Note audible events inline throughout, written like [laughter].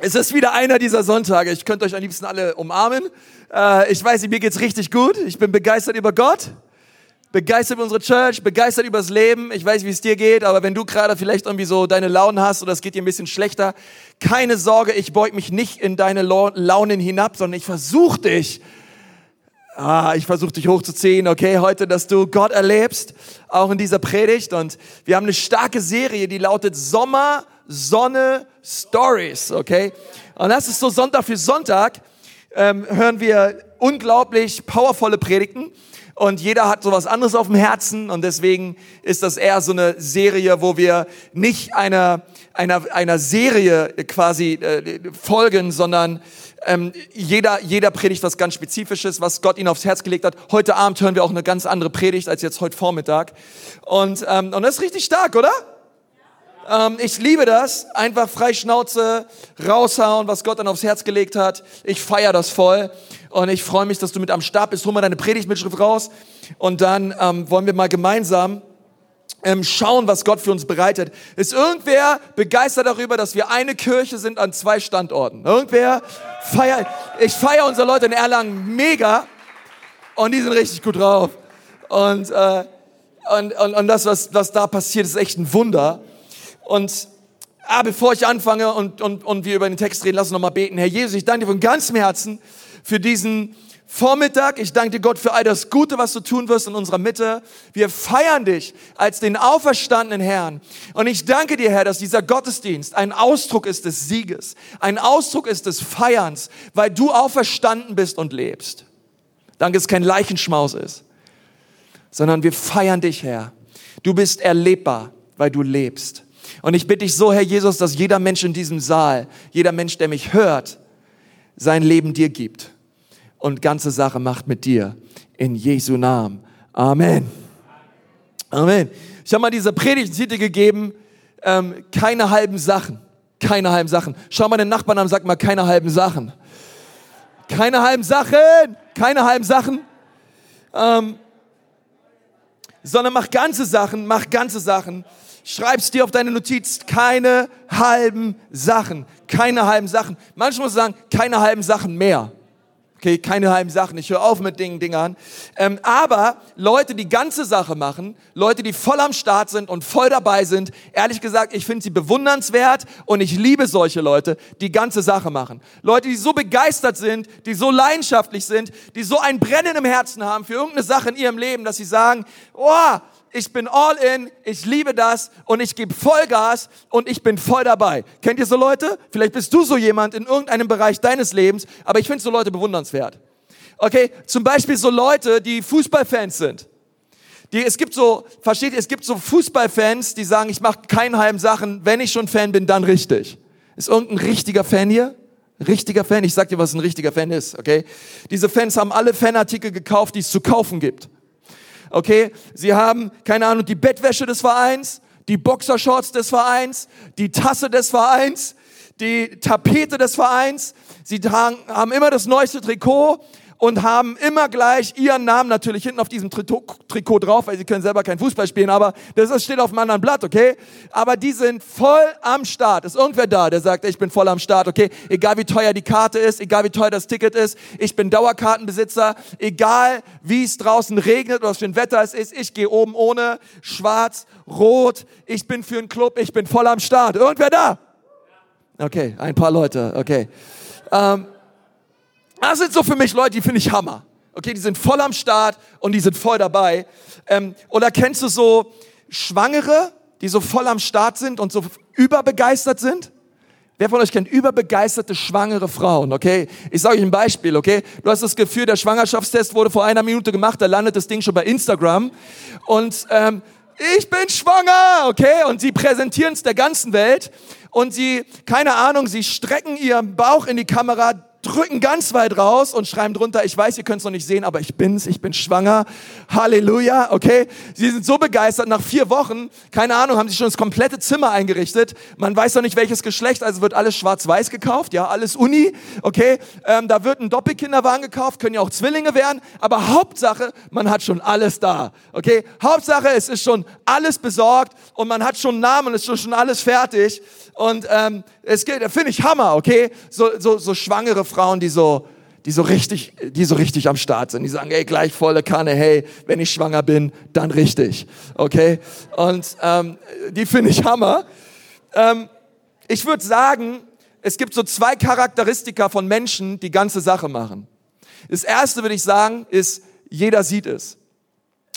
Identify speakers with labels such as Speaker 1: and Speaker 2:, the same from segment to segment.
Speaker 1: Es ist wieder einer dieser Sonntage. Ich könnte euch am liebsten alle umarmen. Äh, ich weiß, mir geht's richtig gut. Ich bin begeistert über Gott, begeistert über unsere Church, begeistert über das Leben. Ich weiß, wie es dir geht, aber wenn du gerade vielleicht irgendwie so deine Launen hast oder es geht dir ein bisschen schlechter, keine Sorge, ich beug mich nicht in deine Launen hinab, sondern ich versuche dich Ah, ich versuche dich hochzuziehen, okay, heute, dass du Gott erlebst, auch in dieser Predigt. Und wir haben eine starke Serie, die lautet Sommer, Sonne, Stories, okay? Und das ist so Sonntag für Sonntag, ähm, hören wir unglaublich powervolle Predigten. Und jeder hat sowas anderes auf dem Herzen und deswegen ist das eher so eine Serie, wo wir nicht einer, einer, einer Serie quasi äh, folgen, sondern ähm, jeder, jeder predigt was ganz Spezifisches, was Gott ihnen aufs Herz gelegt hat. Heute Abend hören wir auch eine ganz andere Predigt als jetzt heute Vormittag. Und, ähm, und das ist richtig stark, oder? Ähm, ich liebe das, einfach frei Schnauze raushauen, was Gott dann aufs Herz gelegt hat. Ich feiere das voll und ich freue mich, dass du mit am Start bist. Hol mal deine Predigtmitschrift raus und dann ähm, wollen wir mal gemeinsam ähm, schauen, was Gott für uns bereitet. Ist irgendwer begeistert darüber, dass wir eine Kirche sind an zwei Standorten? Irgendwer feiert? Ich feiere unsere Leute in Erlangen mega und die sind richtig gut drauf. Und, äh, und, und, und das, was, was da passiert, ist echt ein Wunder. Und ah, bevor ich anfange und, und, und wir über den Text reden, lass uns nochmal beten. Herr Jesus, ich danke dir von ganzem Herzen für diesen Vormittag. Ich danke dir, Gott, für all das Gute, was du tun wirst in unserer Mitte. Wir feiern dich als den auferstandenen Herrn. Und ich danke dir, Herr, dass dieser Gottesdienst ein Ausdruck ist des Sieges, ein Ausdruck ist des Feierns, weil du auferstanden bist und lebst. Danke, dass es kein Leichenschmaus ist, sondern wir feiern dich, Herr. Du bist erlebbar, weil du lebst. Und ich bitte dich so, Herr Jesus, dass jeder Mensch in diesem Saal, jeder Mensch, der mich hört, sein Leben dir gibt und ganze Sache macht mit dir. In Jesu Namen. Amen. Amen. Ich habe mal diese Predigtitel gegeben, ähm, keine halben Sachen. Keine halben Sachen. Schau mal den Nachbarn an, sag mal, keine halben Sachen. Keine halben Sachen. Keine halben Sachen. Ähm, sondern mach ganze Sachen, mach ganze Sachen. Schreib's dir auf deine Notiz, keine halben Sachen, keine halben Sachen. Manchmal muss ich sagen, keine halben Sachen mehr. Okay, keine halben Sachen. Ich höre auf mit Dingen, Dingern. Ähm, aber Leute, die ganze Sache machen, Leute, die voll am Start sind und voll dabei sind, ehrlich gesagt, ich finde sie bewundernswert und ich liebe solche Leute, die ganze Sache machen. Leute, die so begeistert sind, die so leidenschaftlich sind, die so ein Brennen im Herzen haben für irgendeine Sache in ihrem Leben, dass sie sagen, oh, ich bin all in, ich liebe das und ich gebe Vollgas und ich bin voll dabei. Kennt ihr so Leute? Vielleicht bist du so jemand in irgendeinem Bereich deines Lebens, aber ich finde so Leute bewundernswert. Okay, zum Beispiel so Leute, die Fußballfans sind. Die, es gibt so, versteht ihr, es gibt so Fußballfans, die sagen, ich mache keine halben Sachen, wenn ich schon Fan bin, dann richtig. Ist irgendein richtiger Fan hier? Richtiger Fan? Ich sag dir, was ein richtiger Fan ist, okay? Diese Fans haben alle Fanartikel gekauft, die es zu kaufen gibt okay? Sie haben, keine Ahnung, die Bettwäsche des Vereins, die Boxershorts des Vereins, die Tasse des Vereins, die Tapete des Vereins. Sie haben immer das neueste Trikot und haben immer gleich ihren Namen natürlich hinten auf diesem Trikot, drauf, weil sie können selber kein Fußball spielen, aber das steht auf einem anderen Blatt, okay? Aber die sind voll am Start. Ist irgendwer da, der sagt, ich bin voll am Start, okay? Egal wie teuer die Karte ist, egal wie teuer das Ticket ist, ich bin Dauerkartenbesitzer, egal wie es draußen regnet oder was für ein Wetter es ist, ich gehe oben ohne, schwarz, rot, ich bin für einen Club, ich bin voll am Start. Irgendwer da? Okay, ein paar Leute, okay. Ähm, das sind so für mich Leute, die finde ich Hammer. Okay, die sind voll am Start und die sind voll dabei. Ähm, oder kennst du so Schwangere, die so voll am Start sind und so überbegeistert sind? Wer von euch kennt überbegeisterte schwangere Frauen, okay? Ich sage euch ein Beispiel, okay? Du hast das Gefühl, der Schwangerschaftstest wurde vor einer Minute gemacht, da landet das Ding schon bei Instagram und ähm, ich bin schwanger, okay? Und sie präsentieren es der ganzen Welt und sie, keine Ahnung, sie strecken ihren Bauch in die Kamera, rücken ganz weit raus und schreiben drunter, ich weiß, ihr könnt es noch nicht sehen, aber ich bin's, ich bin schwanger. Halleluja, okay? Sie sind so begeistert, nach vier Wochen, keine Ahnung, haben sie schon das komplette Zimmer eingerichtet. Man weiß noch nicht, welches Geschlecht, also wird alles schwarz-weiß gekauft, ja, alles Uni, okay? Ähm, da wird ein Doppelkinderwagen gekauft, können ja auch Zwillinge werden, aber Hauptsache, man hat schon alles da, okay? Hauptsache, es ist schon alles besorgt und man hat schon einen Namen es ist schon alles fertig. Und ähm, es geht, finde ich Hammer, okay? So, so, so schwangere Frauen, die so, die so richtig, die so richtig am Start sind. Die sagen, ey, gleich volle Kanne, hey, wenn ich schwanger bin, dann richtig, okay? Und ähm, die finde ich Hammer. Ähm, ich würde sagen, es gibt so zwei Charakteristika von Menschen, die ganze Sache machen. Das erste würde ich sagen, ist, jeder sieht es.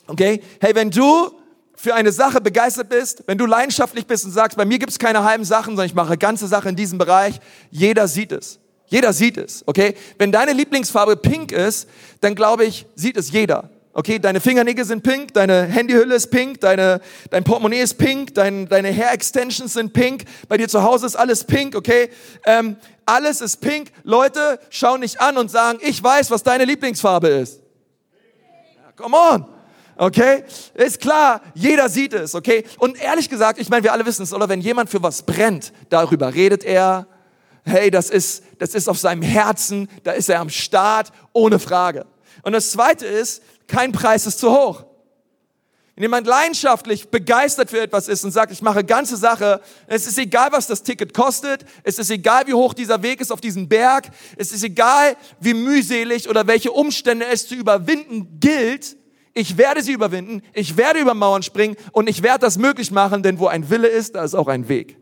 Speaker 1: Okay? Hey, wenn du für eine Sache begeistert bist, wenn du leidenschaftlich bist und sagst, bei mir gibt es keine halben Sachen, sondern ich mache ganze Sache in diesem Bereich, jeder sieht es. Jeder sieht es, okay? Wenn deine Lieblingsfarbe pink ist, dann glaube ich, sieht es jeder. Okay, deine Fingernägel sind pink, deine Handyhülle ist pink, deine, dein Portemonnaie ist pink, dein, deine Hair Extensions sind pink, bei dir zu Hause ist alles pink, okay? Ähm, alles ist pink. Leute schauen dich an und sagen, ich weiß, was deine Lieblingsfarbe ist. Ja, come on. Okay? Ist klar, jeder sieht es, okay? Und ehrlich gesagt, ich meine, wir alle wissen es, oder wenn jemand für was brennt, darüber redet er, hey, das ist, das ist auf seinem Herzen, da ist er am Start, ohne Frage. Und das zweite ist, kein Preis ist zu hoch. Wenn jemand leidenschaftlich begeistert für etwas ist und sagt, ich mache ganze Sache, es ist egal, was das Ticket kostet, es ist egal, wie hoch dieser Weg ist auf diesen Berg, es ist egal, wie mühselig oder welche Umstände es zu überwinden gilt, ich werde sie überwinden, ich werde über Mauern springen und ich werde das möglich machen, denn wo ein Wille ist, da ist auch ein Weg.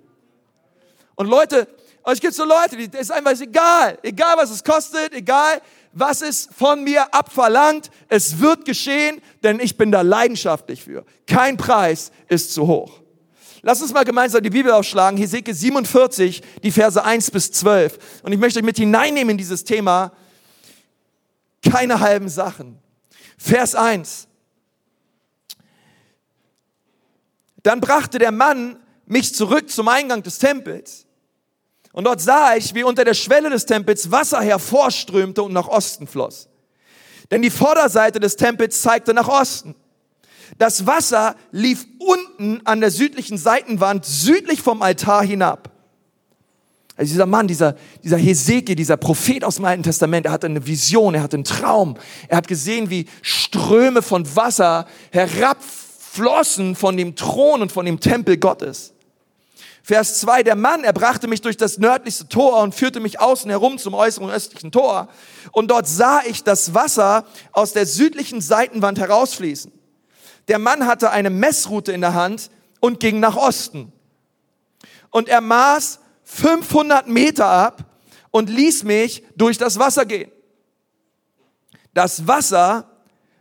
Speaker 1: Und Leute, es gibt so Leute, die ist einfach egal, egal was es kostet, egal was es von mir abverlangt, es wird geschehen, denn ich bin da leidenschaftlich für. Kein Preis ist zu hoch. Lass uns mal gemeinsam die Bibel aufschlagen, Hesekiel 47, die Verse 1 bis 12. Und ich möchte euch mit hineinnehmen in dieses Thema, keine halben Sachen. Vers 1. Dann brachte der Mann mich zurück zum Eingang des Tempels. Und dort sah ich, wie unter der Schwelle des Tempels Wasser hervorströmte und nach Osten floss. Denn die Vorderseite des Tempels zeigte nach Osten. Das Wasser lief unten an der südlichen Seitenwand südlich vom Altar hinab. Also dieser Mann, dieser, dieser Hesekiel, dieser Prophet aus dem Alten Testament, er hatte eine Vision, er hatte einen Traum. Er hat gesehen, wie Ströme von Wasser herabflossen von dem Thron und von dem Tempel Gottes. Vers 2, der Mann, er brachte mich durch das nördlichste Tor und führte mich außen herum zum äußeren östlichen Tor. Und dort sah ich das Wasser aus der südlichen Seitenwand herausfließen. Der Mann hatte eine Messroute in der Hand und ging nach Osten. Und er maß 500 Meter ab und ließ mich durch das Wasser gehen. Das Wasser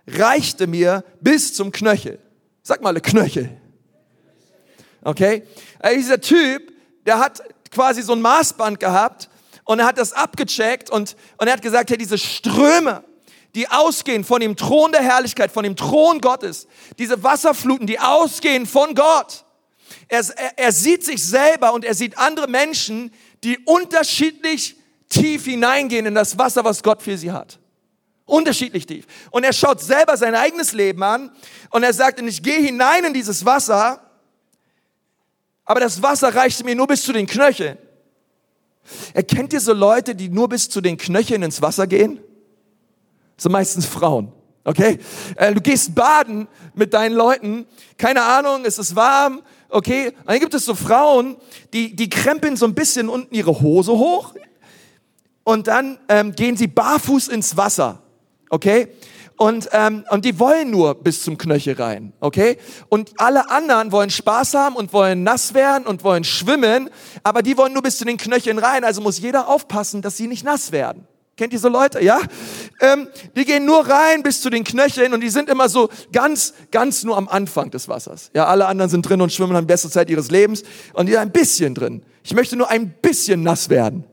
Speaker 1: reichte mir bis zum Knöchel. Sag mal, Knöchel. Okay? Also dieser Typ, der hat quasi so ein Maßband gehabt und er hat das abgecheckt und, und er hat gesagt, hey, diese Ströme, die ausgehen von dem Thron der Herrlichkeit, von dem Thron Gottes, diese Wasserfluten, die ausgehen von Gott, er, er, er sieht sich selber und er sieht andere Menschen, die unterschiedlich tief hineingehen in das Wasser, was Gott für sie hat. Unterschiedlich tief. Und er schaut selber sein eigenes Leben an und er sagt, ich gehe hinein in dieses Wasser, aber das Wasser reichte mir nur bis zu den Knöcheln. Erkennt ihr so Leute, die nur bis zu den Knöcheln ins Wasser gehen? Sind meistens Frauen. Okay? Äh, du gehst baden mit deinen Leuten, keine Ahnung, es ist warm, okay? Und dann gibt es so Frauen, die, die krempeln so ein bisschen unten ihre Hose hoch und dann ähm, gehen sie barfuß ins Wasser, okay? Und, ähm, und die wollen nur bis zum Knöchel rein, okay? Und alle anderen wollen Spaß haben und wollen nass werden und wollen schwimmen, aber die wollen nur bis zu den Knöcheln rein, also muss jeder aufpassen, dass sie nicht nass werden. Kennt ihr so Leute, ja? Ähm, die gehen nur rein bis zu den Knöcheln und die sind immer so ganz, ganz nur am Anfang des Wassers. Ja, alle anderen sind drin und schwimmen haben die beste Zeit ihres Lebens und die sind ein bisschen drin. Ich möchte nur ein bisschen nass werden.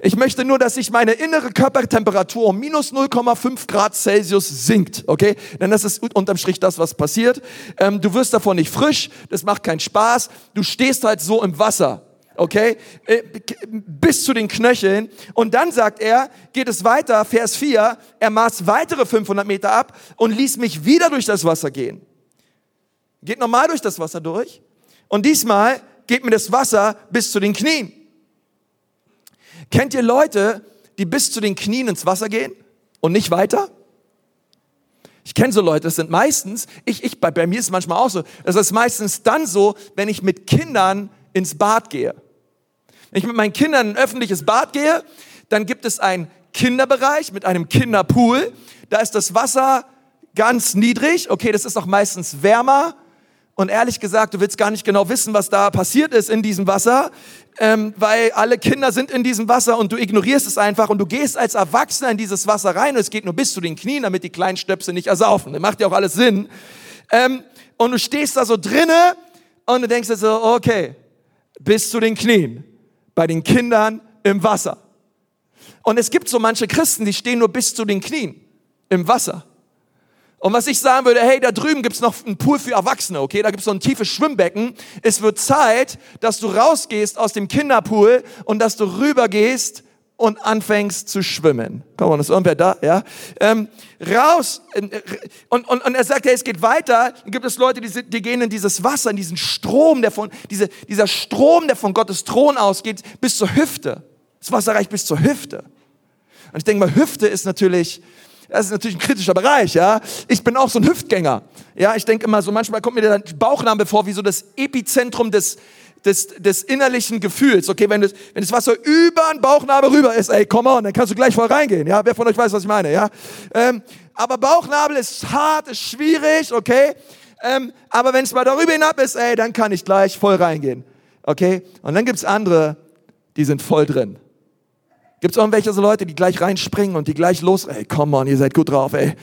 Speaker 1: Ich möchte nur, dass sich meine innere Körpertemperatur um minus 0,5 Grad Celsius sinkt, okay? Denn das ist unterm Strich das, was passiert. Ähm, du wirst davon nicht frisch, das macht keinen Spaß. Du stehst halt so im Wasser. Okay, äh, bis zu den Knöcheln. Und dann sagt er, geht es weiter, Vers 4, er maß weitere 500 Meter ab und ließ mich wieder durch das Wasser gehen. Geht normal durch das Wasser durch. Und diesmal geht mir das Wasser bis zu den Knien. Kennt ihr Leute, die bis zu den Knien ins Wasser gehen und nicht weiter? Ich kenne so Leute, das sind meistens, ich, ich, bei, bei mir ist es manchmal auch so, das ist meistens dann so, wenn ich mit Kindern ins Bad gehe. Wenn ich mit meinen Kindern in ein öffentliches Bad gehe, dann gibt es einen Kinderbereich mit einem Kinderpool. Da ist das Wasser ganz niedrig. Okay, das ist auch meistens wärmer. Und ehrlich gesagt, du willst gar nicht genau wissen, was da passiert ist in diesem Wasser, ähm, weil alle Kinder sind in diesem Wasser und du ignorierst es einfach und du gehst als Erwachsener in dieses Wasser rein und es geht nur bis zu den Knien, damit die kleinen Stöpsel nicht ersaufen. Das macht ja auch alles Sinn. Ähm, und du stehst da so drinne und du denkst dir so, okay, bis zu den Knien bei den Kindern im Wasser. Und es gibt so manche Christen, die stehen nur bis zu den Knien im Wasser. Und was ich sagen würde, hey, da drüben gibt's noch einen Pool für Erwachsene, okay? Da gibt's so ein tiefes Schwimmbecken. Es wird Zeit, dass du rausgehst aus dem Kinderpool und dass du rübergehst und anfängst zu schwimmen. Komm mal, ist irgendwer da? Ja. Ähm, raus. Äh, und, und, und er sagt, hey, es geht weiter. Dann gibt es Leute, die, die gehen in dieses Wasser, in diesen Strom, der von, diese, dieser Strom, der von Gottes Thron ausgeht, bis zur Hüfte. Das Wasser reicht bis zur Hüfte. Und ich denke mal, Hüfte ist natürlich, das ist natürlich ein kritischer Bereich, ja. Ich bin auch so ein Hüftgänger. Ja, ich denke immer so, manchmal kommt mir der Bauchnabel vor wie so das Epizentrum des, des, des innerlichen Gefühls. Okay, wenn das, wenn das Wasser über den Bauchnabel rüber ist, ey, komm on, dann kannst du gleich voll reingehen. Ja, wer von euch weiß, was ich meine, ja? Ähm, aber Bauchnabel ist hart, ist schwierig, okay? Ähm, aber wenn es mal darüber hinab ist, ey, dann kann ich gleich voll reingehen. Okay? Und dann gibt's andere, die sind voll drin. Gibt es irgendwelche so Leute, die gleich reinspringen und die gleich los, ey, come on, ihr seid gut drauf, ey.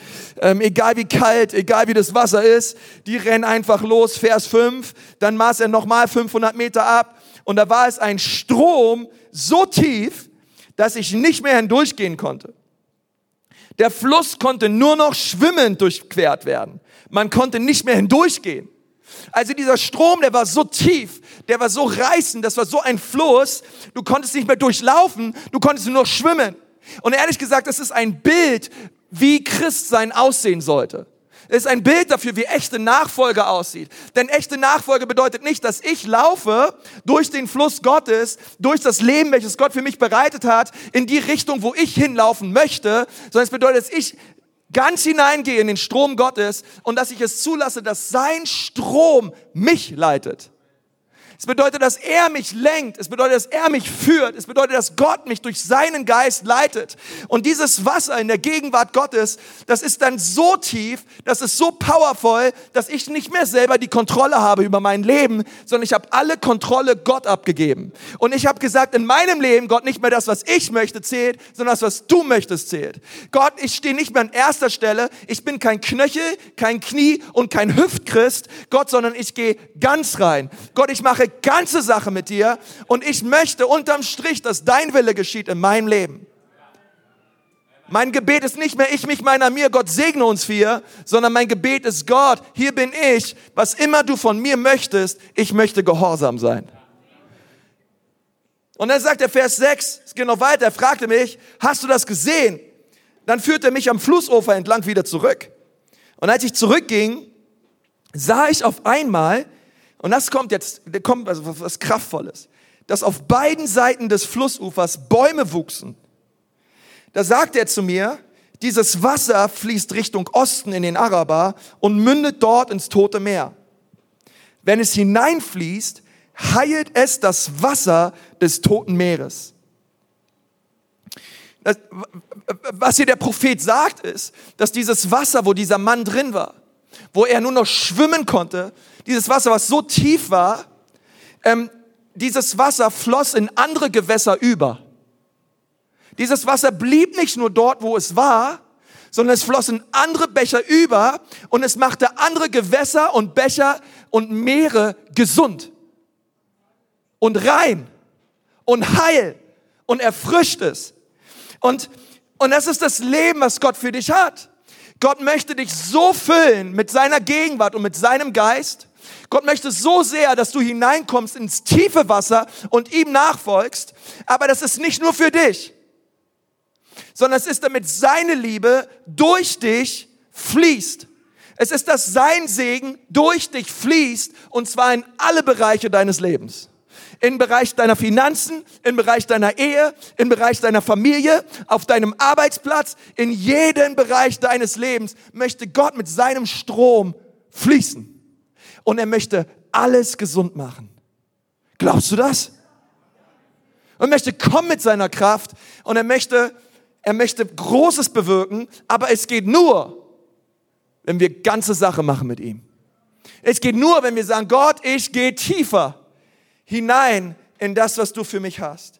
Speaker 1: Ähm, egal wie kalt, egal wie das Wasser ist, die rennen einfach los, Vers 5, dann maß er nochmal 500 Meter ab und da war es ein Strom so tief, dass ich nicht mehr hindurchgehen konnte. Der Fluss konnte nur noch schwimmend durchquert werden. Man konnte nicht mehr hindurchgehen. Also dieser Strom, der war so tief, der war so reißend, das war so ein Fluss, du konntest nicht mehr durchlaufen, du konntest nur noch schwimmen. Und ehrlich gesagt, das ist ein Bild, wie Christsein aussehen sollte. Es ist ein Bild dafür, wie echte Nachfolge aussieht. Denn echte Nachfolge bedeutet nicht, dass ich laufe durch den Fluss Gottes, durch das Leben, welches Gott für mich bereitet hat, in die Richtung, wo ich hinlaufen möchte, sondern es bedeutet, dass ich ganz hineingehe in den Strom Gottes und dass ich es zulasse, dass sein Strom mich leitet. Es bedeutet, dass er mich lenkt. Es bedeutet, dass er mich führt. Es bedeutet, dass Gott mich durch seinen Geist leitet. Und dieses Wasser in der Gegenwart Gottes, das ist dann so tief, das ist so powerful, dass ich nicht mehr selber die Kontrolle habe über mein Leben, sondern ich habe alle Kontrolle Gott abgegeben. Und ich habe gesagt, in meinem Leben, Gott, nicht mehr das, was ich möchte, zählt, sondern das, was du möchtest, zählt. Gott, ich stehe nicht mehr an erster Stelle. Ich bin kein Knöchel, kein Knie und kein Hüftchrist, Gott, sondern ich gehe ganz rein. Gott, ich mache ganze Sache mit dir und ich möchte unterm Strich, dass dein Wille geschieht in meinem Leben. Mein Gebet ist nicht mehr ich, mich, meiner, mir, Gott segne uns vier, sondern mein Gebet ist Gott, hier bin ich, was immer du von mir möchtest, ich möchte gehorsam sein. Und dann sagt der Vers 6, es geht noch weiter, er fragte mich, hast du das gesehen? Dann führte er mich am Flussufer entlang wieder zurück. Und als ich zurückging, sah ich auf einmal und das kommt jetzt, kommt also was Kraftvolles, dass auf beiden Seiten des Flussufers Bäume wuchsen. Da sagt er zu mir, dieses Wasser fließt Richtung Osten in den Araber und mündet dort ins Tote Meer. Wenn es hineinfließt, heilt es das Wasser des Toten Meeres. Das, was hier der Prophet sagt, ist, dass dieses Wasser, wo dieser Mann drin war, wo er nur noch schwimmen konnte, dieses Wasser, was so tief war, ähm, dieses Wasser floss in andere Gewässer über. Dieses Wasser blieb nicht nur dort, wo es war, sondern es floss in andere Becher über und es machte andere Gewässer und Becher und Meere gesund und rein und heil und erfrischt es. Und, und das ist das Leben, was Gott für dich hat. Gott möchte dich so füllen mit seiner Gegenwart und mit seinem Geist, Gott möchte so sehr, dass du hineinkommst ins tiefe Wasser und ihm nachfolgst. Aber das ist nicht nur für dich, sondern es ist damit seine Liebe durch dich fließt. Es ist, dass sein Segen durch dich fließt und zwar in alle Bereiche deines Lebens. Im Bereich deiner Finanzen, im Bereich deiner Ehe, im Bereich deiner Familie, auf deinem Arbeitsplatz, in jeden Bereich deines Lebens möchte Gott mit seinem Strom fließen. Und er möchte alles gesund machen. Glaubst du das? Und möchte kommen mit seiner Kraft und er möchte, er möchte Großes bewirken, aber es geht nur, wenn wir ganze Sache machen mit ihm. Es geht nur, wenn wir sagen, Gott, ich gehe tiefer hinein in das, was du für mich hast.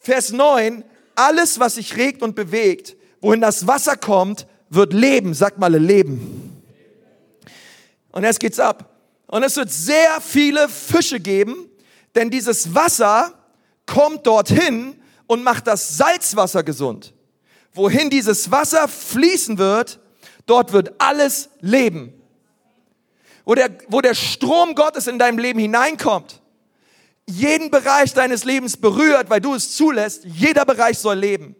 Speaker 1: Vers 9, alles, was sich regt und bewegt, wohin das Wasser kommt, wird leben. Sag mal, leben. Und jetzt geht's ab. Und es wird sehr viele Fische geben, denn dieses Wasser kommt dorthin und macht das Salzwasser gesund. Wohin dieses Wasser fließen wird, Dort wird alles leben. Wo der, wo der Strom Gottes in deinem Leben hineinkommt, jeden Bereich deines Lebens berührt, weil du es zulässt, jeder Bereich soll leben.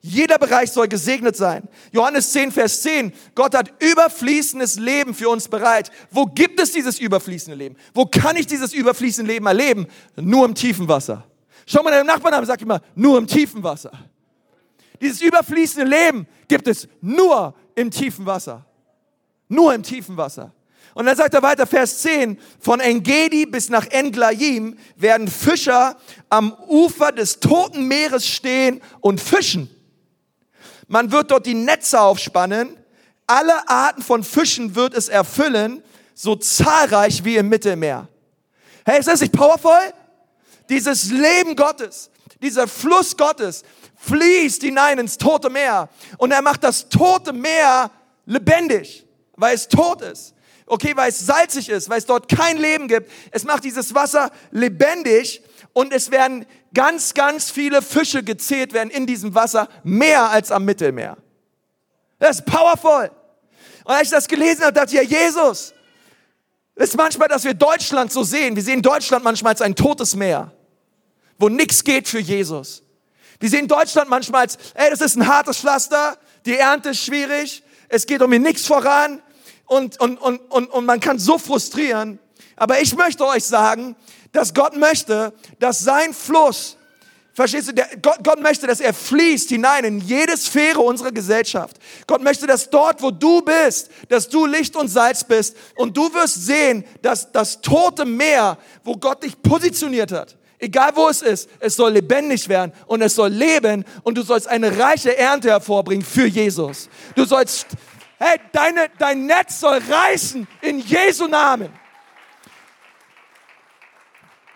Speaker 1: Jeder Bereich soll gesegnet sein. Johannes 10, Vers 10. Gott hat überfließendes Leben für uns bereit. Wo gibt es dieses überfließende Leben? Wo kann ich dieses überfließende Leben erleben? Nur im tiefen Wasser. Schau mal deinem Nachbarn an und sag immer, nur im tiefen Wasser. Dieses überfließende Leben gibt es nur im tiefen Wasser. Nur im tiefen Wasser. Und dann sagt er weiter, Vers 10, von Engedi bis nach Englaim werden Fischer am Ufer des Toten Meeres stehen und fischen. Man wird dort die Netze aufspannen, alle Arten von Fischen wird es erfüllen, so zahlreich wie im Mittelmeer. Hey, ist das nicht powerful? Dieses Leben Gottes, dieser Fluss Gottes, fließt hinein ins tote Meer. Und er macht das tote Meer lebendig, weil es tot ist. Okay, weil es salzig ist, weil es dort kein Leben gibt. Es macht dieses Wasser lebendig und es werden ganz, ganz viele Fische gezählt werden in diesem Wasser, mehr als am Mittelmeer. Das ist powerful. Und als ich das gelesen habe, dachte ich, ja, Jesus, ist manchmal, dass wir Deutschland so sehen. Wir sehen Deutschland manchmal als ein totes Meer, wo nichts geht für Jesus. Wir sehen Deutschland manchmal als, ey, das ist ein hartes Pflaster, die Ernte ist schwierig, es geht um mir nichts voran und, und, und, und, und man kann so frustrieren. Aber ich möchte euch sagen, dass Gott möchte, dass sein Fluss, verstehst du, der, Gott, Gott möchte, dass er fließt hinein in jede Sphäre unserer Gesellschaft. Gott möchte, dass dort, wo du bist, dass du Licht und Salz bist und du wirst sehen, dass das tote Meer, wo Gott dich positioniert hat, Egal wo es ist, es soll lebendig werden und es soll leben und du sollst eine reiche Ernte hervorbringen für Jesus. Du sollst, hey, deine, dein Netz soll reißen in Jesu Namen.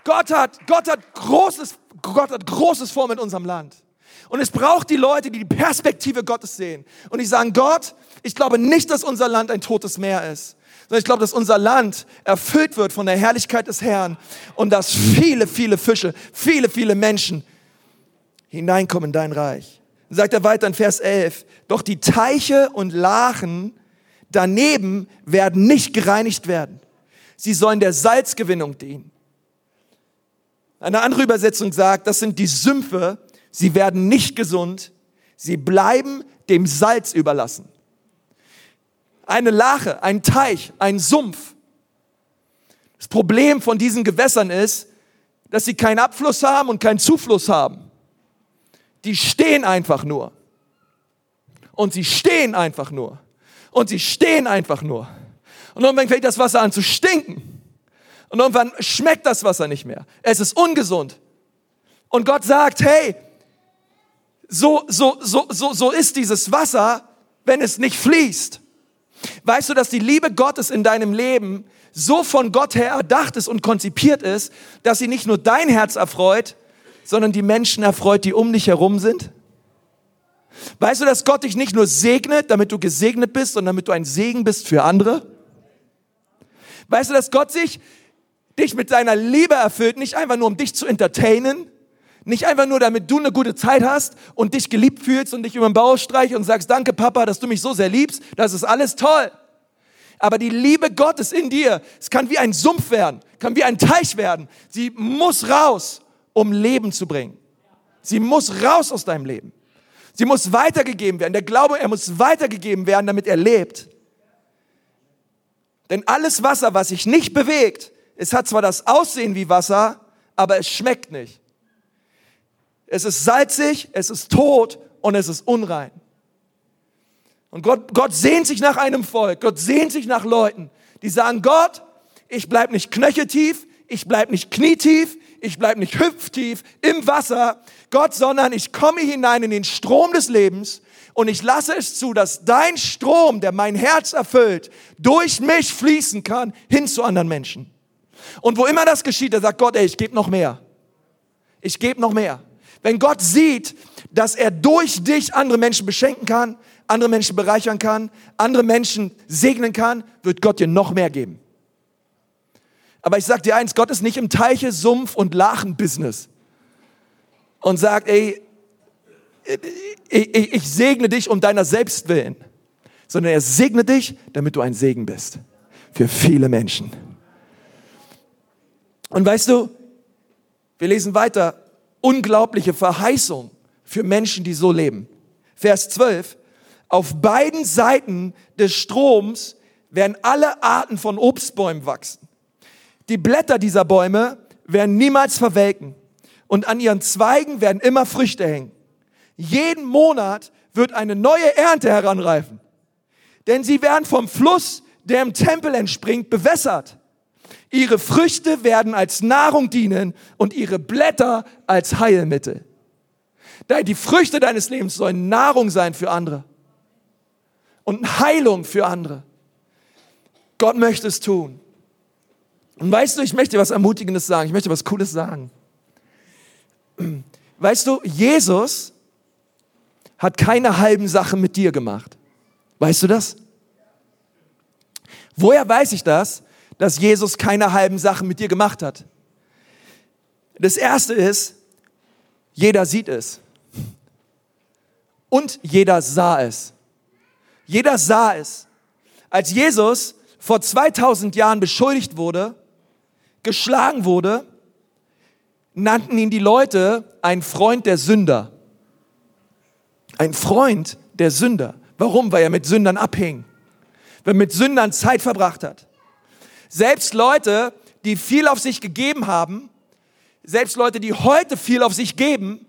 Speaker 1: Gott hat, Gott hat großes, Gott hat großes vor mit unserem Land. Und es braucht die Leute, die die Perspektive Gottes sehen. Und die sagen, Gott, ich glaube nicht, dass unser Land ein totes Meer ist sondern ich glaube, dass unser Land erfüllt wird von der Herrlichkeit des Herrn und dass viele, viele Fische, viele, viele Menschen hineinkommen in dein Reich. Sagt er weiter in Vers 11, doch die Teiche und Lachen daneben werden nicht gereinigt werden. Sie sollen der Salzgewinnung dienen. Eine andere Übersetzung sagt, das sind die Sümpfe, sie werden nicht gesund, sie bleiben dem Salz überlassen eine Lache, ein Teich, ein Sumpf. Das Problem von diesen Gewässern ist, dass sie keinen Abfluss haben und keinen Zufluss haben. Die stehen einfach nur. Und sie stehen einfach nur. Und sie stehen einfach nur. Und irgendwann fängt das Wasser an zu stinken. Und irgendwann schmeckt das Wasser nicht mehr. Es ist ungesund. Und Gott sagt, hey, so, so, so, so, so ist dieses Wasser, wenn es nicht fließt. Weißt du, dass die Liebe Gottes in deinem Leben so von Gott her erdacht ist und konzipiert ist, dass sie nicht nur dein Herz erfreut, sondern die Menschen erfreut, die um dich herum sind? Weißt du, dass Gott dich nicht nur segnet, damit du gesegnet bist, sondern damit du ein Segen bist für andere? Weißt du, dass Gott sich dich mit seiner Liebe erfüllt, nicht einfach nur um dich zu entertainen, nicht einfach nur, damit du eine gute Zeit hast und dich geliebt fühlst und dich über den Bauch streichst und sagst, danke Papa, dass du mich so sehr liebst. Das ist alles toll. Aber die Liebe Gottes in dir, es kann wie ein Sumpf werden, kann wie ein Teich werden. Sie muss raus, um Leben zu bringen. Sie muss raus aus deinem Leben. Sie muss weitergegeben werden. Der Glaube, er muss weitergegeben werden, damit er lebt. Denn alles Wasser, was sich nicht bewegt, es hat zwar das Aussehen wie Wasser, aber es schmeckt nicht. Es ist salzig, es ist tot und es ist unrein. Und Gott, Gott sehnt sich nach einem Volk, Gott sehnt sich nach Leuten, die sagen, Gott, ich bleib nicht knöcheltief, ich bleib nicht knietief, ich bleib nicht hüpftief im Wasser, Gott, sondern ich komme hinein in den Strom des Lebens und ich lasse es zu, dass dein Strom, der mein Herz erfüllt, durch mich fließen kann hin zu anderen Menschen. Und wo immer das geschieht, da sagt Gott, ey, ich gebe noch mehr. Ich gebe noch mehr. Wenn Gott sieht, dass er durch dich andere Menschen beschenken kann, andere Menschen bereichern kann, andere Menschen segnen kann, wird Gott dir noch mehr geben. Aber ich sag dir eins, Gott ist nicht im Teiche, Sumpf und Lachen-Business und sagt, ey, ich, ich, ich segne dich um deiner selbst willen, sondern er segne dich, damit du ein Segen bist für viele Menschen. Und weißt du, wir lesen weiter, unglaubliche Verheißung für Menschen, die so leben. Vers 12, auf beiden Seiten des Stroms werden alle Arten von Obstbäumen wachsen. Die Blätter dieser Bäume werden niemals verwelken und an ihren Zweigen werden immer Früchte hängen. Jeden Monat wird eine neue Ernte heranreifen, denn sie werden vom Fluss, der im Tempel entspringt, bewässert. Ihre Früchte werden als Nahrung dienen und ihre Blätter als Heilmittel. Die Früchte deines Lebens sollen Nahrung sein für andere und Heilung für andere. Gott möchte es tun. Und weißt du, ich möchte was Ermutigendes sagen, ich möchte was Cooles sagen. [clears throat] Weißt du, Jesus hat keine halben Sachen mit dir gemacht. Weißt du das? Woher weiß ich das, dass Jesus keine halben Sachen mit dir gemacht hat? Das erste ist, jeder sieht es. Und jeder sah es. Jeder sah es. Als Jesus vor 2000 Jahren beschuldigt wurde, geschlagen wurde, nannten ihn die Leute ein Freund der Sünder. Ein Freund der Sünder. Warum? Weil er mit Sündern abhing. Weil er mit Sündern Zeit verbracht hat. Selbst Leute, die viel auf sich gegeben haben, selbst Leute, die heute viel auf sich geben,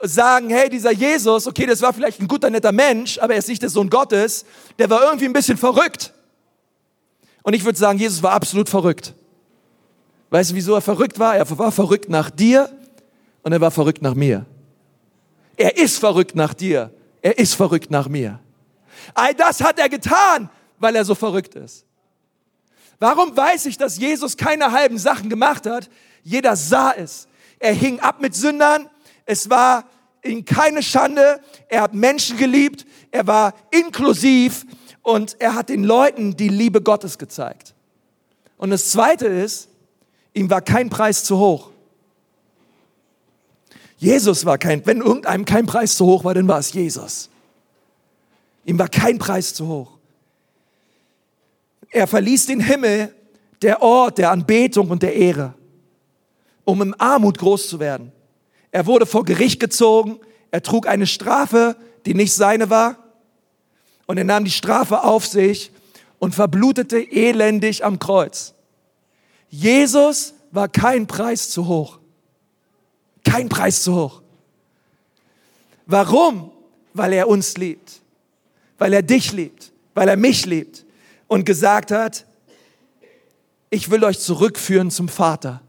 Speaker 1: sagen, hey, dieser Jesus, okay, das war vielleicht ein guter, netter Mensch, aber er ist nicht der Sohn Gottes, der war irgendwie ein bisschen verrückt. Und ich würde sagen, Jesus war absolut verrückt. Weißt du, wieso er verrückt war? Er war verrückt nach dir und er war verrückt nach mir. Er ist verrückt nach dir. Er ist verrückt nach mir. All das hat er getan, weil er so verrückt ist. Warum weiß ich, dass Jesus keine halben Sachen gemacht hat? Jeder sah es. Er hing ab mit Sündern, es war ihm keine Schande. Er hat Menschen geliebt. Er war inklusiv und er hat den Leuten die Liebe Gottes gezeigt. Und das Zweite ist, ihm war kein Preis zu hoch. Jesus war kein, wenn irgendeinem kein Preis zu hoch war, dann war es Jesus. Ihm war kein Preis zu hoch. Er verließ den Himmel, der Ort der Anbetung und der Ehre, um im Armut groß zu werden. Er wurde vor Gericht gezogen. Er trug eine Strafe, die nicht seine war. Und er nahm die Strafe auf sich und verblutete elendig am Kreuz. Jesus war kein Preis zu hoch. Kein Preis zu hoch. Warum? Weil er uns liebt. Weil er dich liebt. Weil er mich liebt. Und gesagt hat, ich will euch zurückführen zum Vater.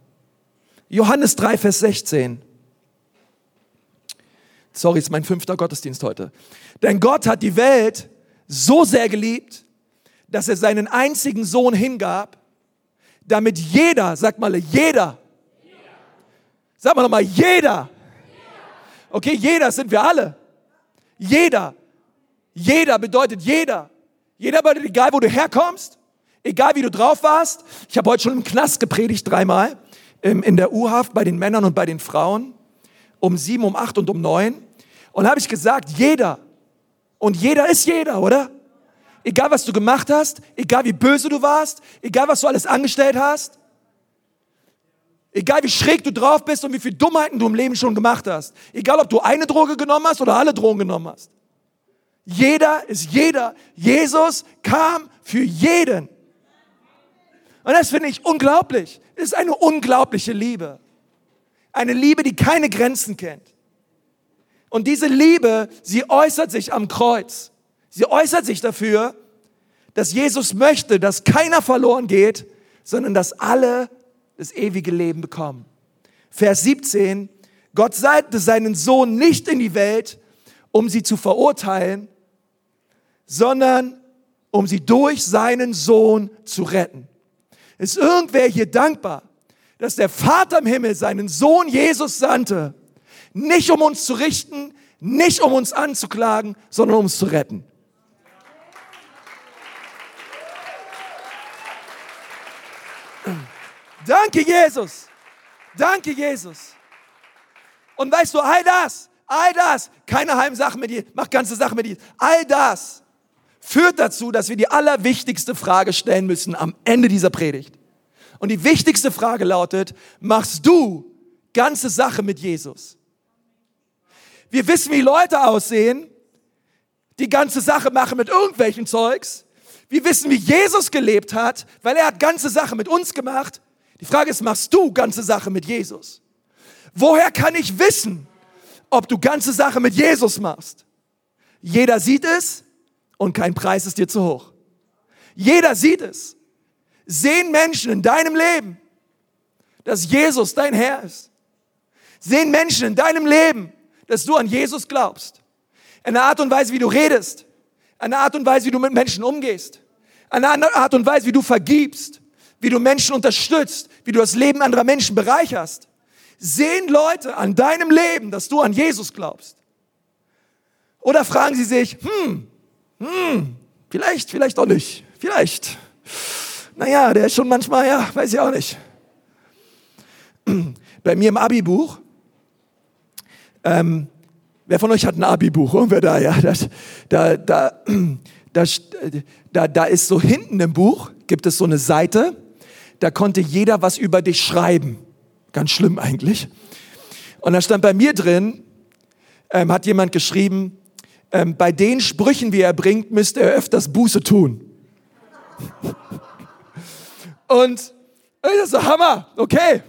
Speaker 1: Johannes 3, Vers 16. Sorry, ist mein fünfter Gottesdienst heute. Denn Gott hat die Welt so sehr geliebt, dass er seinen einzigen Sohn hingab, damit jeder, sag mal, jeder, sag mal nochmal, jeder, okay, jeder sind wir alle, jeder, jeder bedeutet jeder, jeder bedeutet, egal wo du herkommst, egal wie du drauf warst. Ich habe heute schon im Knast gepredigt dreimal, in der U-Haft bei den Männern und bei den Frauen, um sieben, um acht und um neun. Und habe ich gesagt, jeder. Und jeder ist jeder, oder? Egal was du gemacht hast, egal wie böse du warst, egal was du alles angestellt hast, egal wie schräg du drauf bist und wie viele Dummheiten du im Leben schon gemacht hast, egal ob du eine Droge genommen hast oder alle Drogen genommen hast. Jeder ist jeder. Jesus kam für jeden. Und das finde ich unglaublich. Es ist eine unglaubliche Liebe. Eine Liebe, die keine Grenzen kennt. Und diese Liebe, sie äußert sich am Kreuz. Sie äußert sich dafür, dass Jesus möchte, dass keiner verloren geht, sondern dass alle das ewige Leben bekommen. Vers 17, Gott sandte seinen Sohn nicht in die Welt, um sie zu verurteilen, sondern um sie durch seinen Sohn zu retten. Ist irgendwer hier dankbar, dass der Vater im Himmel seinen Sohn Jesus sandte, nicht um uns zu richten, nicht um uns anzuklagen, sondern um uns zu retten? Danke, Jesus. Danke, Jesus. Und weißt du, all das, all das, keine Heimsache mit dir, mach ganze Sachen mit dir, all das führt dazu, dass wir die allerwichtigste Frage stellen müssen am Ende dieser Predigt. Und die wichtigste Frage lautet, machst du ganze Sache mit Jesus? Wir wissen, wie Leute aussehen, die ganze Sache machen mit irgendwelchen Zeugs. Wir wissen, wie Jesus gelebt hat, weil er hat ganze Sache mit uns gemacht. Die Frage ist, machst du ganze Sache mit Jesus? Woher kann ich wissen, ob du ganze Sache mit Jesus machst? Jeder sieht es und kein Preis ist dir zu hoch. Jeder sieht es. Sehen Menschen in deinem Leben, dass Jesus dein Herr ist. Sehen Menschen in deinem Leben, dass du an Jesus glaubst. Eine Art und Weise, wie du redest. Eine Art und Weise, wie du mit Menschen umgehst. Eine Art und Weise, wie du vergibst. Wie du Menschen unterstützt. Wie du das Leben anderer Menschen bereicherst. Sehen Leute an deinem Leben, dass du an Jesus glaubst. Oder fragen sie sich, hm, hm, vielleicht, vielleicht auch nicht. Vielleicht. Naja, der ist schon manchmal, ja, weiß ich auch nicht. Bei mir im Abi-Buch, ähm, wer von euch hat ein Abi-Buch? Wer da, ja, das, da, da, [clears throat] da, da, da ist so hinten im Buch, gibt es so eine Seite, da konnte jeder was über dich schreiben. Ganz schlimm eigentlich. Und da stand bei mir drin, ähm, hat jemand geschrieben, ähm, bei den Sprüchen, wie er bringt, müsste er öfters Buße tun. [laughs] Und das so Hammer, okay.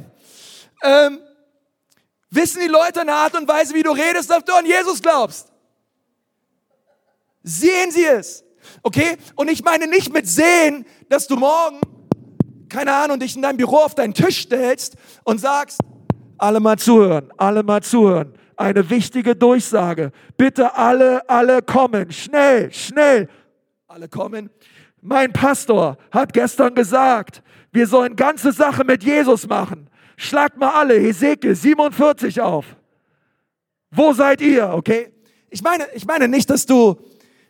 Speaker 1: Ähm, wissen die Leute eine Art und Weise, wie du redest, dass du an Jesus glaubst? Sehen sie es? Okay? Und ich meine nicht mit sehen, dass du morgen, keine Ahnung, dich in deinem Büro auf deinen Tisch stellst und sagst, alle mal zuhören, alle mal zuhören eine wichtige Durchsage. Bitte alle, alle kommen, schnell, schnell. Alle kommen. Mein Pastor hat gestern gesagt, wir sollen ganze Sache mit Jesus machen. Schlagt mal alle Hesekiel 47 auf. Wo seid ihr? Okay? Ich meine, ich meine nicht, dass du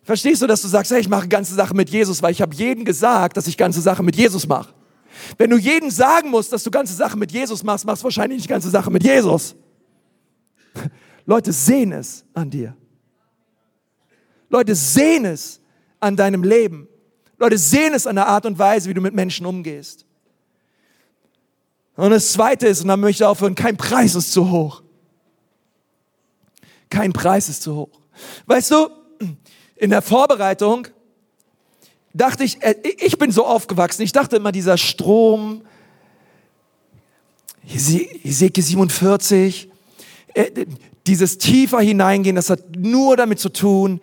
Speaker 1: verstehst du, dass du sagst, hey, ich mache ganze Sache mit Jesus, weil ich habe jedem gesagt, dass ich ganze Sache mit Jesus mache. Wenn du jedem sagen musst, dass du ganze Sache mit Jesus machst, machst du wahrscheinlich nicht ganze Sache mit Jesus. [laughs] Leute sehen es an dir. Leute sehen es an deinem Leben. Leute sehen es an der Art und Weise, wie du mit Menschen umgehst. Und das Zweite ist, und dann möchte ich aufhören, kein Preis ist zu hoch. Kein Preis ist zu hoch. Weißt du, in der Vorbereitung dachte ich, äh, ich bin so aufgewachsen, ich dachte immer, dieser Strom, Hesekiel 47, äh, dieses tiefer hineingehen, das hat nur damit zu tun,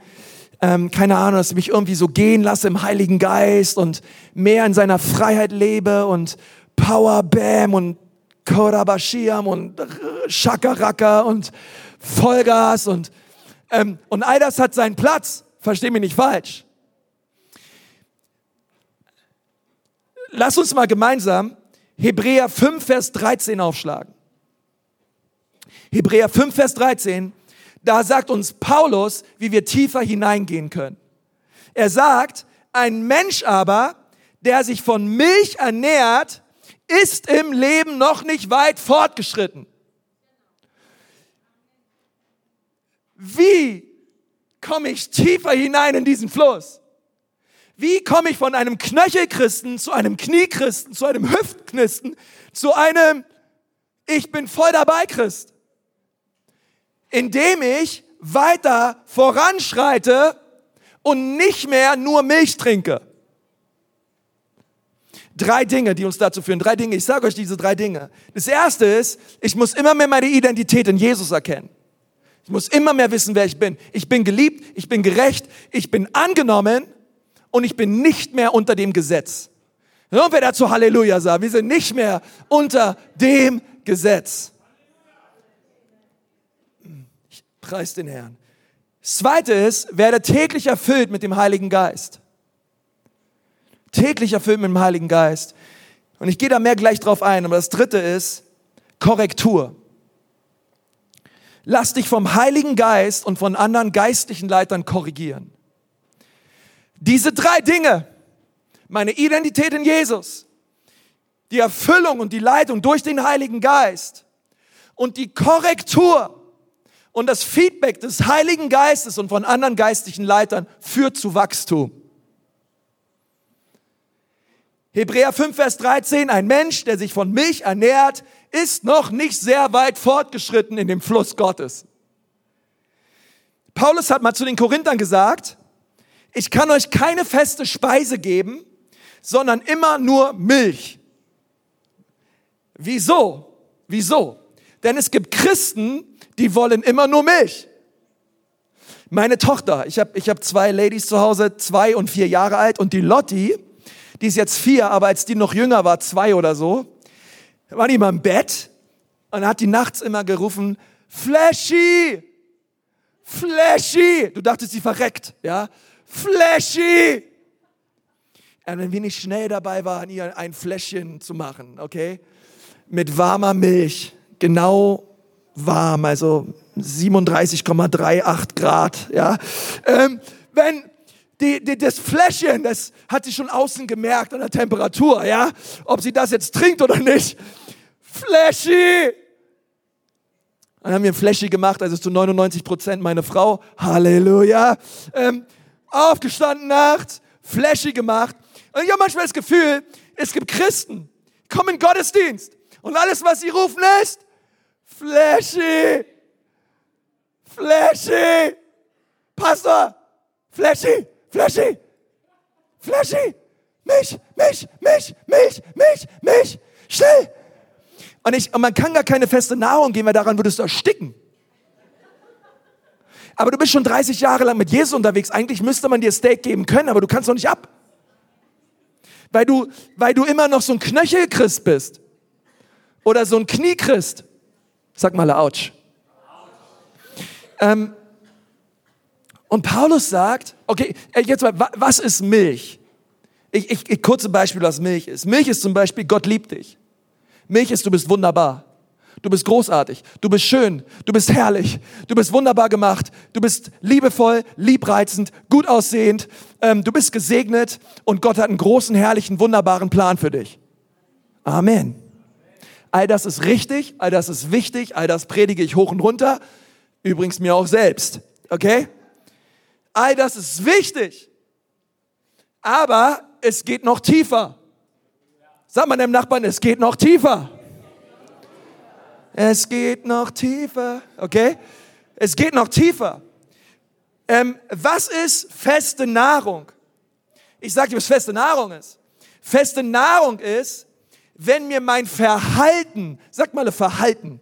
Speaker 1: ähm, keine Ahnung, dass ich mich irgendwie so gehen lasse im Heiligen Geist und mehr in seiner Freiheit lebe und Power Bam und Korabashiam und Shakaraka und Vollgas und, ähm, und all das hat seinen Platz. Versteh mich nicht falsch. Lass uns mal gemeinsam Hebräer 5, Vers 13 aufschlagen. Hebräer 5, Vers 13, da sagt uns Paulus, wie wir tiefer hineingehen können. Er sagt, ein Mensch aber, der sich von Milch ernährt, ist im Leben noch nicht weit fortgeschritten. Wie komme ich tiefer hinein in diesen Fluss? Wie komme ich von einem Knöchelchristen zu einem Kniechristen, zu einem Hüftchristen, zu einem Ich bin voll dabei Christ? Indem ich weiter voranschreite und nicht mehr nur Milch trinke. Drei Dinge, die uns dazu führen. Drei Dinge. Ich sage euch diese drei Dinge. Das erste ist, ich muss immer mehr meine Identität in Jesus erkennen. Ich muss immer mehr wissen, wer ich bin. Ich bin geliebt, ich bin gerecht, ich bin angenommen und ich bin nicht mehr unter dem Gesetz. Und wer dazu Halleluja sagt, wir sind nicht mehr unter dem Gesetz. Ich preis den Herrn. Das zweite ist, werde täglich erfüllt mit dem Heiligen Geist. Täglich erfüllt mit dem Heiligen Geist. Und ich gehe da mehr gleich drauf ein. Aber das dritte ist Korrektur. Lass dich vom Heiligen Geist und von anderen geistlichen Leitern korrigieren. Diese drei Dinge, meine Identität in Jesus, die Erfüllung und die Leitung durch den Heiligen Geist und die Korrektur und das Feedback des Heiligen Geistes und von anderen geistlichen Leitern führt zu Wachstum. Hebräer 5, Vers 13, ein Mensch, der sich von Milch ernährt, ist noch nicht sehr weit fortgeschritten in dem Fluss Gottes. Paulus hat mal zu den Korinthern gesagt, ich kann euch keine feste Speise geben, sondern immer nur Milch. Wieso? Wieso? Denn es gibt Christen, die wollen immer nur Milch. Meine Tochter, ich habe ich hab zwei Ladies zu Hause, zwei und vier Jahre alt und die Lotti, die ist jetzt vier, aber als die noch jünger war, zwei oder so, war die immer im Bett und hat die nachts immer gerufen, Flashy, Flashy. Du dachtest, sie verreckt, ja? Flashy! Und wenn wir nicht schnell dabei waren, ihr ein Fläschchen zu machen, okay? Mit warmer Milch, genau warm, also 37,38 Grad, ja? Ähm, wenn die, die, das Fläschchen, das hat sie schon außen gemerkt an der Temperatur, ja? Ob sie das jetzt trinkt oder nicht. Flashy! Dann haben wir ein Flashy gemacht, also zu 99 Prozent meine Frau. Halleluja. Ähm, aufgestanden nachts, flashy gemacht. Und ich habe manchmal das Gefühl, es gibt Christen, die kommen in Gottesdienst und alles, was sie rufen, ist flashy, flashy, Pastor, flashy, flashy, flashy, mich, mich, mich, mich, mich, mich, schnell. Und, ich, und man kann gar keine feste Nahrung geben, weil daran würdest du ersticken. Aber du bist schon 30 Jahre lang mit Jesus unterwegs. Eigentlich müsste man dir Steak geben können, aber du kannst noch nicht ab. Weil du, weil du immer noch so ein Knöchelchrist bist. Oder so ein Kniechrist. Sag mal, ouch. Ähm, und Paulus sagt, okay, äh, jetzt mal, was ist Milch? Ich, ich, ich kurze Beispiel, was Milch ist. Milch ist zum Beispiel, Gott liebt dich. Milch ist, du bist wunderbar. Du bist großartig, du bist schön, du bist herrlich, du bist wunderbar gemacht, du bist liebevoll, liebreizend, gut aussehend, ähm, du bist gesegnet und Gott hat einen großen, herrlichen, wunderbaren Plan für dich. Amen. All das ist richtig, all das ist wichtig, all das predige ich hoch und runter, übrigens mir auch selbst, okay? All das ist wichtig, aber es geht noch tiefer. Sag mal dem Nachbarn, es geht noch tiefer. Es geht noch tiefer, okay? Es geht noch tiefer. Ähm, was ist feste Nahrung? Ich sage dir, was feste Nahrung ist. Feste Nahrung ist, wenn mir mein Verhalten, sag mal Verhalten,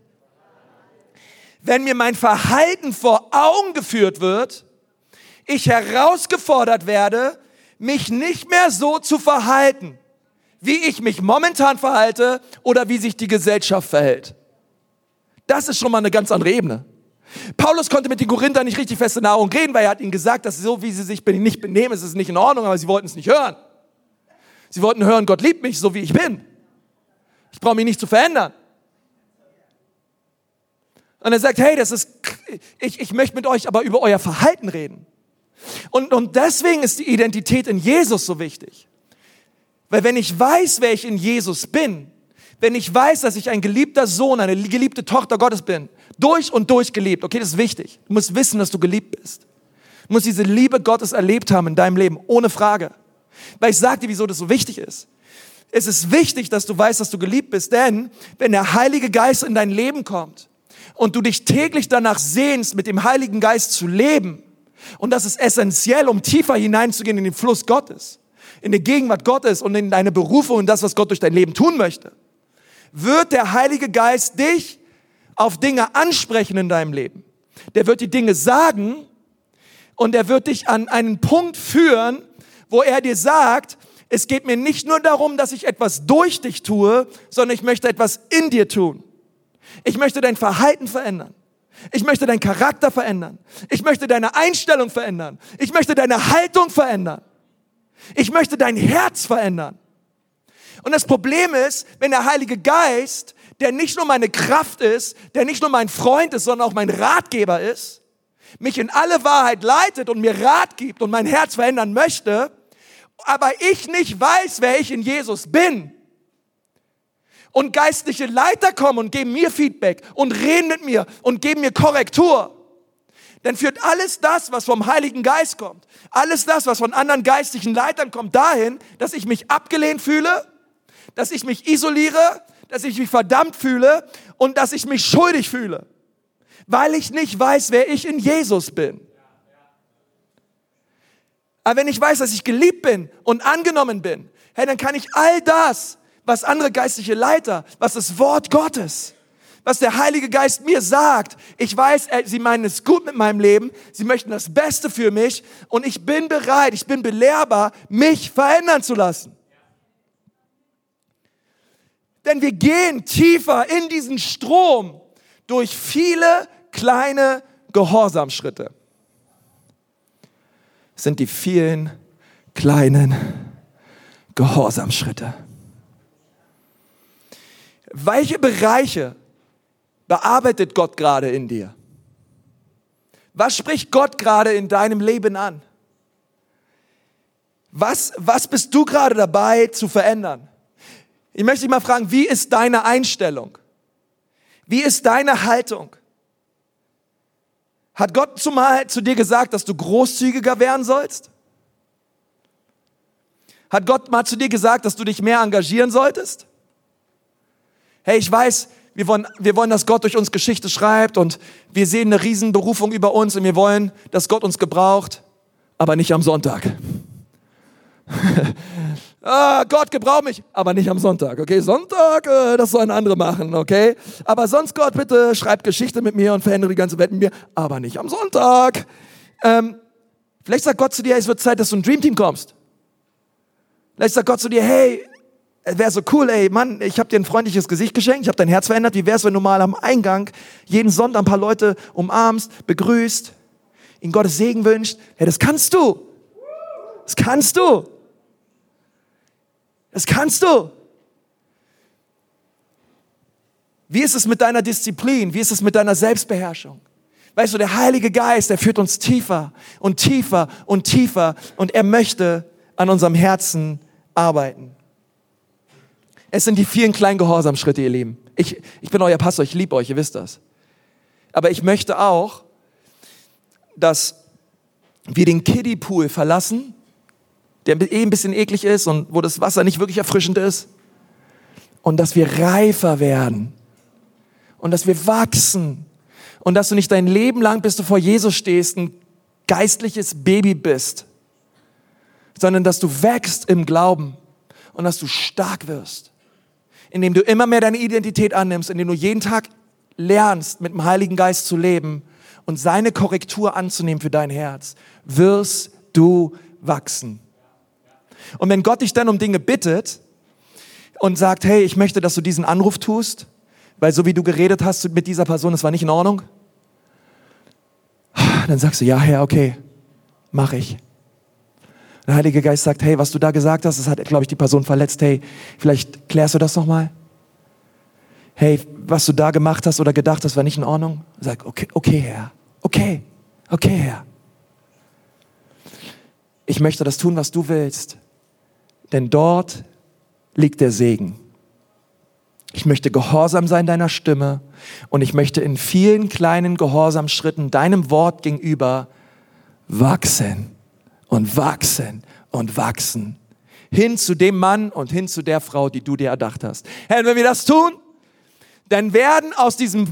Speaker 1: wenn mir mein Verhalten vor Augen geführt wird, ich herausgefordert werde, mich nicht mehr so zu verhalten, wie ich mich momentan verhalte oder wie sich die Gesellschaft verhält. Das ist schon mal eine ganz andere Ebene. Paulus konnte mit den Korinthern nicht richtig feste Nahrung reden, weil er hat ihnen gesagt, dass so wie sie sich nicht benehmen, ist es nicht in Ordnung, aber sie wollten es nicht hören. Sie wollten hören, Gott liebt mich, so wie ich bin. Ich brauche mich nicht zu verändern. Und er sagt, hey, das ist, ich, ich möchte mit euch aber über euer Verhalten reden. Und, und deswegen ist die Identität in Jesus so wichtig. Weil wenn ich weiß, wer ich in Jesus bin, wenn ich weiß, dass ich ein geliebter Sohn, eine geliebte Tochter Gottes bin, durch und durch geliebt, okay, das ist wichtig. Du musst wissen, dass du geliebt bist. Du musst diese Liebe Gottes erlebt haben in deinem Leben, ohne Frage. Weil ich sage dir, wieso das so wichtig ist. Es ist wichtig, dass du weißt, dass du geliebt bist, denn wenn der Heilige Geist in dein Leben kommt und du dich täglich danach sehnst, mit dem Heiligen Geist zu leben, und das ist essentiell, um tiefer hineinzugehen in den Fluss Gottes, in die Gegenwart Gottes und in deine Berufung und das, was Gott durch dein Leben tun möchte, wird der Heilige Geist dich auf Dinge ansprechen in deinem Leben. Der wird die Dinge sagen und er wird dich an einen Punkt führen, wo er dir sagt, es geht mir nicht nur darum, dass ich etwas durch dich tue, sondern ich möchte etwas in dir tun. Ich möchte dein Verhalten verändern. Ich möchte deinen Charakter verändern. Ich möchte deine Einstellung verändern. Ich möchte deine Haltung verändern. Ich möchte dein Herz verändern. Und das Problem ist, wenn der Heilige Geist, der nicht nur meine Kraft ist, der nicht nur mein Freund ist, sondern auch mein Ratgeber ist, mich in alle Wahrheit leitet und mir Rat gibt und mein Herz verändern möchte, aber ich nicht weiß, wer ich in Jesus bin, und geistliche Leiter kommen und geben mir Feedback und reden mit mir und geben mir Korrektur, dann führt alles das, was vom Heiligen Geist kommt, alles das, was von anderen geistlichen Leitern kommt, dahin, dass ich mich abgelehnt fühle, dass ich mich isoliere, dass ich mich verdammt fühle und dass ich mich schuldig fühle, weil ich nicht weiß, wer ich in Jesus bin. Aber wenn ich weiß, dass ich geliebt bin und angenommen bin, hey, dann kann ich all das, was andere geistliche Leiter, was das Wort Gottes, was der Heilige Geist mir sagt. Ich weiß, sie meinen es gut mit meinem Leben, sie möchten das Beste für mich und ich bin bereit, ich bin belehrbar, mich verändern zu lassen. Denn wir gehen tiefer in diesen Strom durch viele kleine Gehorsamschritte. Das sind die vielen kleinen Gehorsamschritte. Welche Bereiche bearbeitet Gott gerade in dir? Was spricht Gott gerade in deinem Leben an? Was, was bist du gerade dabei zu verändern? Ich möchte dich mal fragen, wie ist deine Einstellung? Wie ist deine Haltung? Hat Gott zumal zu dir gesagt, dass du großzügiger werden sollst? Hat Gott mal zu dir gesagt, dass du dich mehr engagieren solltest? Hey, ich weiß, wir wollen, wir wollen, dass Gott durch uns Geschichte schreibt und wir sehen eine Riesenberufung über uns und wir wollen, dass Gott uns gebraucht, aber nicht am Sonntag. Ah, Gott gebraucht mich, aber nicht am Sonntag, okay? Sonntag, äh, das sollen andere machen, okay? Aber sonst, Gott, bitte schreib Geschichte mit mir und verändere die ganze Welt mit mir, aber nicht am Sonntag. Ähm, vielleicht sagt Gott zu dir, es wird Zeit, dass du ein Dreamteam kommst. Vielleicht sagt Gott zu dir, hey, wäre so cool, ey, Mann, ich habe dir ein freundliches Gesicht geschenkt, ich habe dein Herz verändert. Wie wär's, wenn du mal am Eingang jeden Sonntag ein paar Leute umarmst, begrüßt, ihnen Gottes Segen wünscht? Hey, das kannst du. Das kannst du. Das kannst du. Wie ist es mit deiner Disziplin? Wie ist es mit deiner Selbstbeherrschung? Weißt du, der Heilige Geist, der führt uns tiefer und tiefer und tiefer und er möchte an unserem Herzen arbeiten. Es sind die vielen kleinen Gehorsamschritte, ihr Lieben. Ich, ich bin euer Pastor, ich liebe euch, ihr wisst das. Aber ich möchte auch, dass wir den Kiddie-Pool verlassen, der eh ein bisschen eklig ist und wo das Wasser nicht wirklich erfrischend ist. Und dass wir reifer werden. Und dass wir wachsen. Und dass du nicht dein Leben lang, bis du vor Jesus stehst, ein geistliches Baby bist. Sondern dass du wächst im Glauben und dass du stark wirst indem du immer mehr deine Identität annimmst, indem du jeden Tag lernst, mit dem Heiligen Geist zu leben und seine Korrektur anzunehmen für dein Herz, wirst du wachsen. Und wenn Gott dich dann um Dinge bittet und sagt, hey, ich möchte, dass du diesen Anruf tust, weil so wie du geredet hast mit dieser Person, das war nicht in Ordnung, dann sagst du, ja, Herr, okay, mach ich. Der Heilige Geist sagt, hey, was du da gesagt hast, das hat, glaube ich, die Person verletzt. Hey, vielleicht klärst du das nochmal? Hey, was du da gemacht hast oder gedacht hast, war nicht in Ordnung? Sag, okay, okay, Herr. Okay, okay, Herr. Ich möchte das tun, was du willst. Denn dort liegt der Segen. Ich möchte gehorsam sein deiner Stimme und ich möchte in vielen kleinen Gehorsamschritten deinem Wort gegenüber wachsen und wachsen und wachsen hin zu dem Mann und hin zu der Frau, die du dir erdacht hast. Herr, wenn wir das tun, dann werden aus diesem,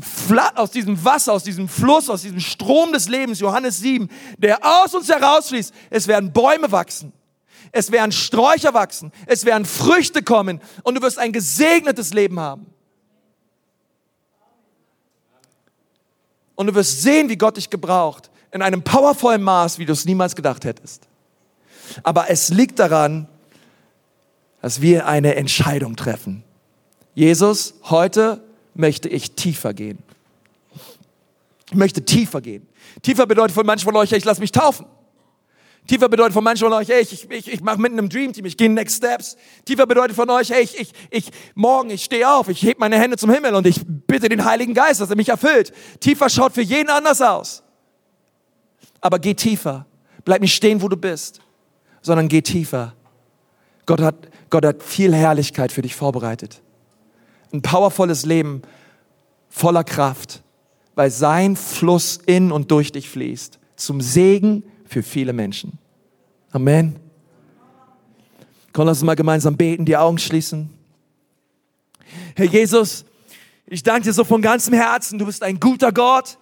Speaker 1: aus diesem Wasser, aus diesem Fluss, aus diesem Strom des Lebens, Johannes 7, der aus uns herausfließt, es werden Bäume wachsen. Es werden Sträucher wachsen. Es werden Früchte kommen. Und du wirst ein gesegnetes Leben haben. Und du wirst sehen, wie Gott dich gebraucht. In einem powervollen Maß, wie du es niemals gedacht hättest. Aber es liegt daran, dass wir eine Entscheidung treffen. Jesus, heute möchte ich tiefer gehen. Ich möchte tiefer gehen. Tiefer bedeutet für manchen von euch, ich lasse mich taufen. Tiefer bedeutet von manchen von euch, hey, ich, ich, ich mache mit einem Dream Team, ich gehe Next Steps. Tiefer bedeutet von euch, hey, ich, ich, ich morgen, ich stehe auf, ich heb meine Hände zum Himmel und ich bitte den Heiligen Geist, dass er mich erfüllt. Tiefer schaut für jeden anders aus. Aber geh tiefer. Bleib nicht stehen, wo du bist, sondern geh tiefer. Gott hat, Gott hat viel Herrlichkeit für dich vorbereitet. Ein powervolles Leben voller Kraft, weil sein Fluss in und durch dich fließt. Zum Segen für viele Menschen. Amen. Komm, lass uns mal gemeinsam beten, die Augen schließen. Herr Jesus, ich danke dir so von ganzem Herzen. Du bist ein guter Gott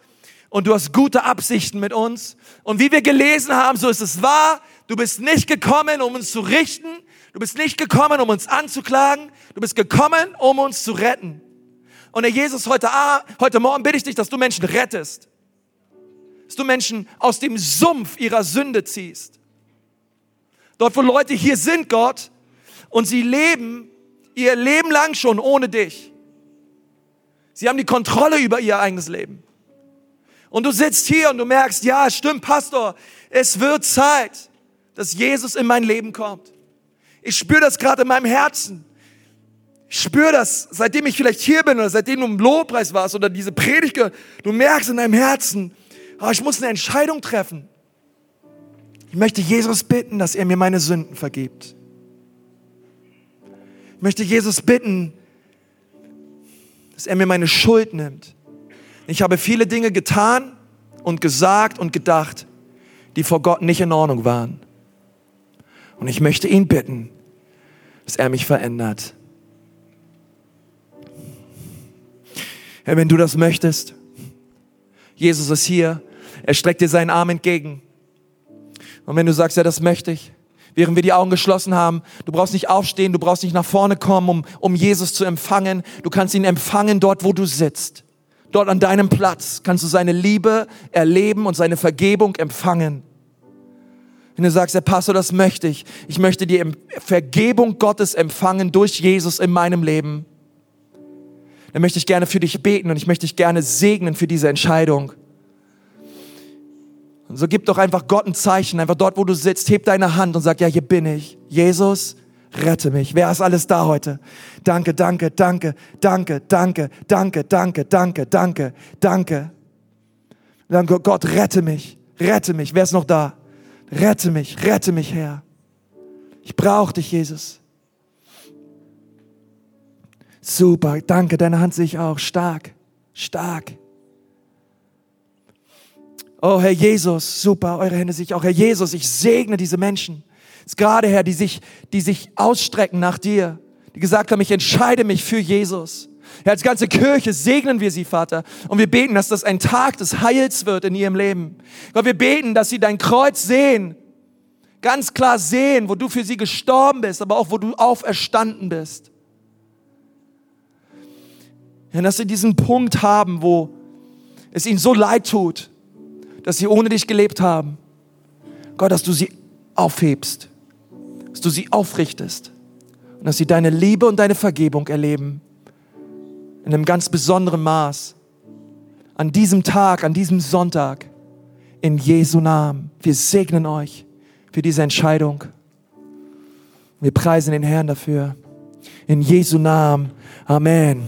Speaker 1: und du hast gute Absichten mit uns. Und wie wir gelesen haben, so ist es wahr. Du bist nicht gekommen, um uns zu richten. Du bist nicht gekommen, um uns anzuklagen. Du bist gekommen, um uns zu retten. Und Herr Jesus, heute, heute Morgen bitte ich dich, dass du Menschen rettest dass du Menschen aus dem Sumpf ihrer Sünde ziehst. Dort, wo Leute hier sind, Gott, und sie leben ihr Leben lang schon ohne dich. Sie haben die Kontrolle über ihr eigenes Leben. Und du sitzt hier und du merkst, ja, stimmt, Pastor, es wird Zeit, dass Jesus in mein Leben kommt. Ich spüre das gerade in meinem Herzen. Ich spüre das, seitdem ich vielleicht hier bin oder seitdem du im Lobpreis warst oder diese Predigt, du merkst in deinem Herzen, oh, ich muss eine Entscheidung treffen. Ich möchte Jesus bitten, dass er mir meine Sünden vergibt. Ich möchte Jesus bitten, dass er mir meine Schuld nimmt. Ich habe viele Dinge getan und gesagt und gedacht, die vor Gott nicht in Ordnung waren. Und ich möchte ihn bitten, dass er mich verändert. Herr, wenn du das möchtest, Jesus ist hier, er streckt dir seinen Arm entgegen. Und wenn du sagst, ja, das möchte ich, während wir die Augen geschlossen haben, du brauchst nicht aufstehen, du brauchst nicht nach vorne kommen, um, um Jesus zu empfangen. Du kannst ihn empfangen dort, wo du sitzt. Dort an deinem Platz kannst du seine Liebe erleben und seine Vergebung empfangen. Wenn du sagst, Herr Pastor, das möchte ich. Ich möchte die Vergebung Gottes empfangen durch Jesus in meinem Leben. Dann möchte ich gerne für dich beten und ich möchte dich gerne segnen für diese Entscheidung. Und so gib doch einfach Gott ein Zeichen, einfach dort, wo du sitzt, heb deine Hand und sag, ja, hier bin ich. Jesus, rette mich. Wer ist alles da heute? Danke, danke, danke, danke, danke, danke, danke, danke, danke, danke. Danke, Gott, rette mich, rette mich. Wer ist noch da? Rette mich, rette mich, Herr. Ich brauche dich, Jesus. Super, danke, deine Hand sehe ich auch. Stark, stark. Oh Herr Jesus, super, eure Hände sehe ich auch. Herr Jesus, ich segne diese Menschen. Ist gerade Herr, die sich, die sich ausstrecken nach dir, die gesagt haben, ich entscheide mich für Jesus. Herr, als ganze Kirche segnen wir sie, Vater. Und wir beten, dass das ein Tag des Heils wird in ihrem Leben. Gott, wir beten, dass sie dein Kreuz sehen. Ganz klar sehen, wo du für sie gestorben bist, aber auch wo du auferstanden bist. Herr, dass sie diesen Punkt haben, wo es ihnen so leid tut, dass sie ohne dich gelebt haben. Gott, dass du sie aufhebst, dass du sie aufrichtest und dass sie deine Liebe und deine Vergebung erleben. In einem ganz besonderen Maß. An diesem Tag, an diesem Sonntag. In Jesu Namen. Wir segnen euch für diese Entscheidung. Wir preisen den Herrn dafür. In Jesu Namen. Amen.